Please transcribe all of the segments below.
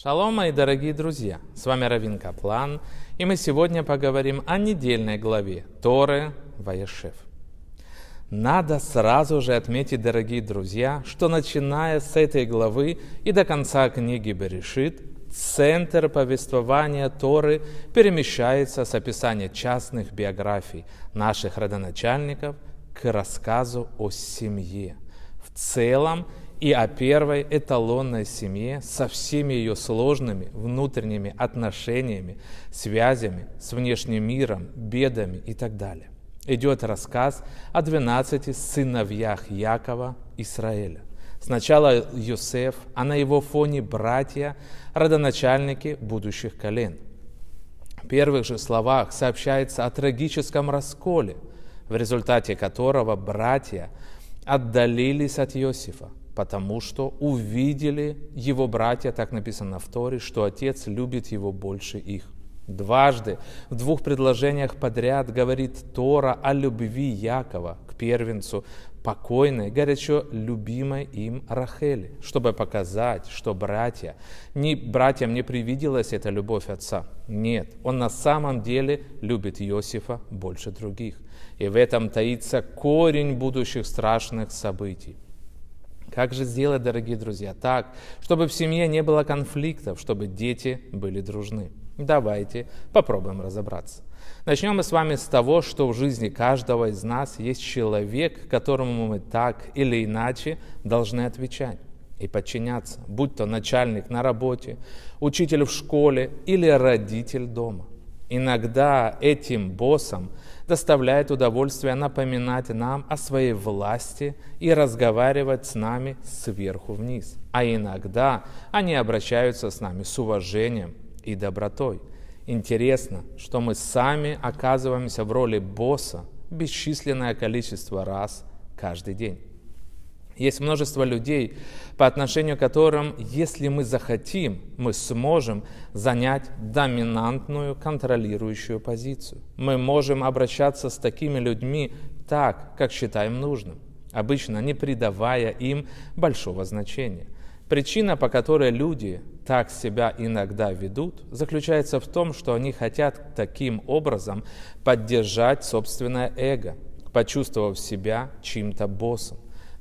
Шалом, мои дорогие друзья! С вами Равин Каплан, и мы сегодня поговорим о недельной главе Торы Ваешев. Надо сразу же отметить, дорогие друзья, что начиная с этой главы и до конца книги Берешит, центр повествования Торы перемещается с описания частных биографий наших родоначальников к рассказу о семье в целом и о первой эталонной семье со всеми ее сложными внутренними отношениями, связями с внешним миром, бедами и так далее. Идет рассказ о 12 сыновьях Якова Израиля. Сначала Йосеф, а на его фоне братья, родоначальники будущих колен. В первых же словах сообщается о трагическом расколе, в результате которого братья отдалились от Иосифа, потому что увидели его братья, так написано в Торе, что отец любит его больше их. Дважды в двух предложениях подряд говорит Тора о любви Якова к первенцу, покойной, горячо любимой им Рахели, чтобы показать, что братья, не, братьям не привиделась эта любовь отца. Нет, он на самом деле любит Иосифа больше других. И в этом таится корень будущих страшных событий. Как же сделать, дорогие друзья, так, чтобы в семье не было конфликтов, чтобы дети были дружны? Давайте попробуем разобраться. Начнем мы с вами с того, что в жизни каждого из нас есть человек, которому мы так или иначе должны отвечать и подчиняться, будь то начальник на работе, учитель в школе или родитель дома. Иногда этим боссам доставляет удовольствие напоминать нам о своей власти и разговаривать с нами сверху вниз. А иногда они обращаются с нами с уважением и добротой. Интересно, что мы сами оказываемся в роли босса бесчисленное количество раз каждый день. Есть множество людей, по отношению к которым, если мы захотим, мы сможем занять доминантную контролирующую позицию. Мы можем обращаться с такими людьми так, как считаем нужным, обычно не придавая им большого значения. Причина, по которой люди так себя иногда ведут, заключается в том, что они хотят таким образом поддержать собственное эго, почувствовав себя чьим-то боссом.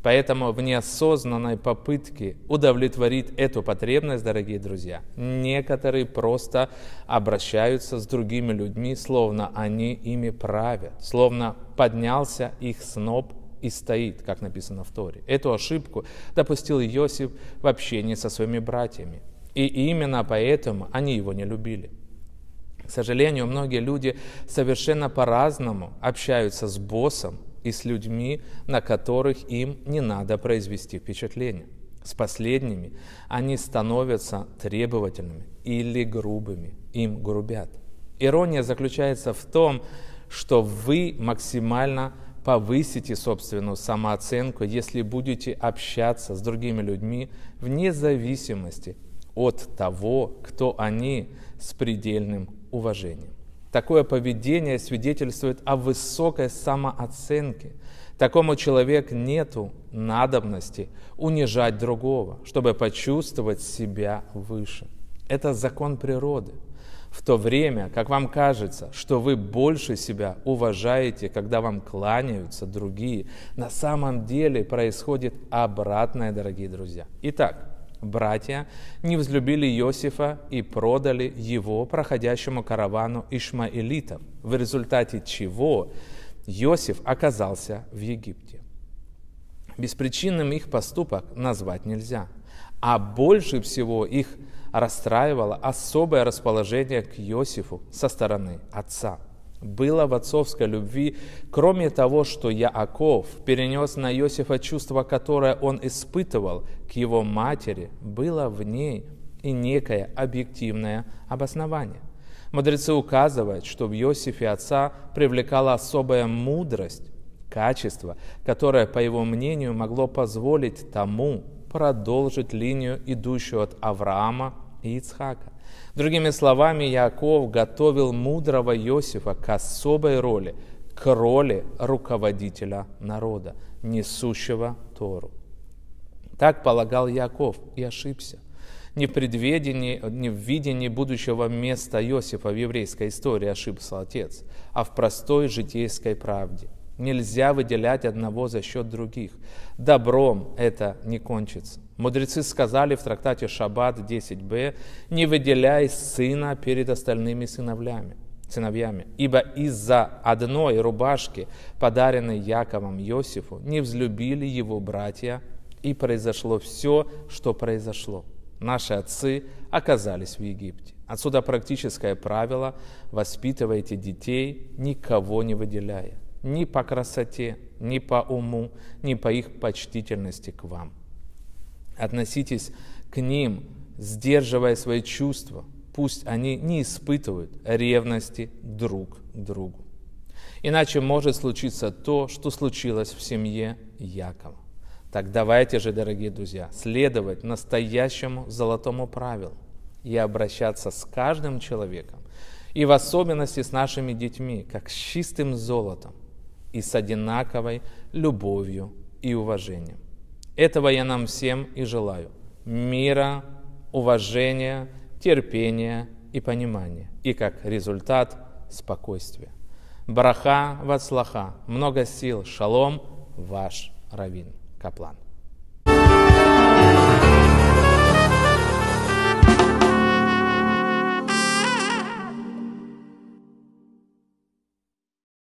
Поэтому в неосознанной попытке удовлетворить эту потребность, дорогие друзья, некоторые просто обращаются с другими людьми, словно они ими правят, словно поднялся их сноп и стоит, как написано в Торе. Эту ошибку допустил Иосиф в общении со своими братьями. И именно поэтому они его не любили. К сожалению, многие люди совершенно по-разному общаются с боссом, и с людьми, на которых им не надо произвести впечатление. С последними они становятся требовательными или грубыми, им грубят. Ирония заключается в том, что вы максимально повысите собственную самооценку, если будете общаться с другими людьми вне зависимости от того, кто они с предельным уважением. Такое поведение свидетельствует о высокой самооценке. Такому человеку нету надобности унижать другого, чтобы почувствовать себя выше. Это закон природы. В то время, как вам кажется, что вы больше себя уважаете, когда вам кланяются другие, на самом деле происходит обратное, дорогие друзья. Итак, Братья не взлюбили Иосифа и продали его проходящему каравану ишмаэлитов, в результате чего Иосиф оказался в Египте. Беспричинным их поступок назвать нельзя, а больше всего их расстраивало особое расположение к Иосифу со стороны отца – было в отцовской любви, кроме того, что Яаков перенес на Иосифа чувство, которое он испытывал к его матери, было в ней и некое объективное обоснование. Мудрецы указывают, что в Иосифе отца привлекала особая мудрость, качество, которое, по его мнению, могло позволить тому продолжить линию, идущую от Авраама и Ицхака. Другими словами, Яков готовил мудрого Иосифа к особой роли, к роли руководителя народа, несущего Тору. Так полагал Яков и ошибся. не в предведении, не в видении будущего места Иосифа в еврейской истории ошибся отец, а в простой житейской правде. Нельзя выделять одного за счет других. Добром это не кончится. Мудрецы сказали в трактате Шаббат 10б, не выделяй сына перед остальными сыновьями, сыновьями, ибо из-за одной рубашки, подаренной Яковом Иосифу, не взлюбили его братья, и произошло все, что произошло. Наши отцы оказались в Египте. Отсюда практическое правило – воспитывайте детей, никого не выделяя ни по красоте, ни по уму, ни по их почтительности к вам. Относитесь к ним, сдерживая свои чувства, пусть они не испытывают ревности друг к другу. Иначе может случиться то, что случилось в семье Якова. Так давайте же, дорогие друзья, следовать настоящему золотому правилу и обращаться с каждым человеком, и в особенности с нашими детьми, как с чистым золотом, и с одинаковой любовью и уважением. Этого я нам всем и желаю. Мира, уважения, терпения и понимания. И как результат спокойствия. Браха вацлаха, много сил, шалом, ваш Равин Каплан.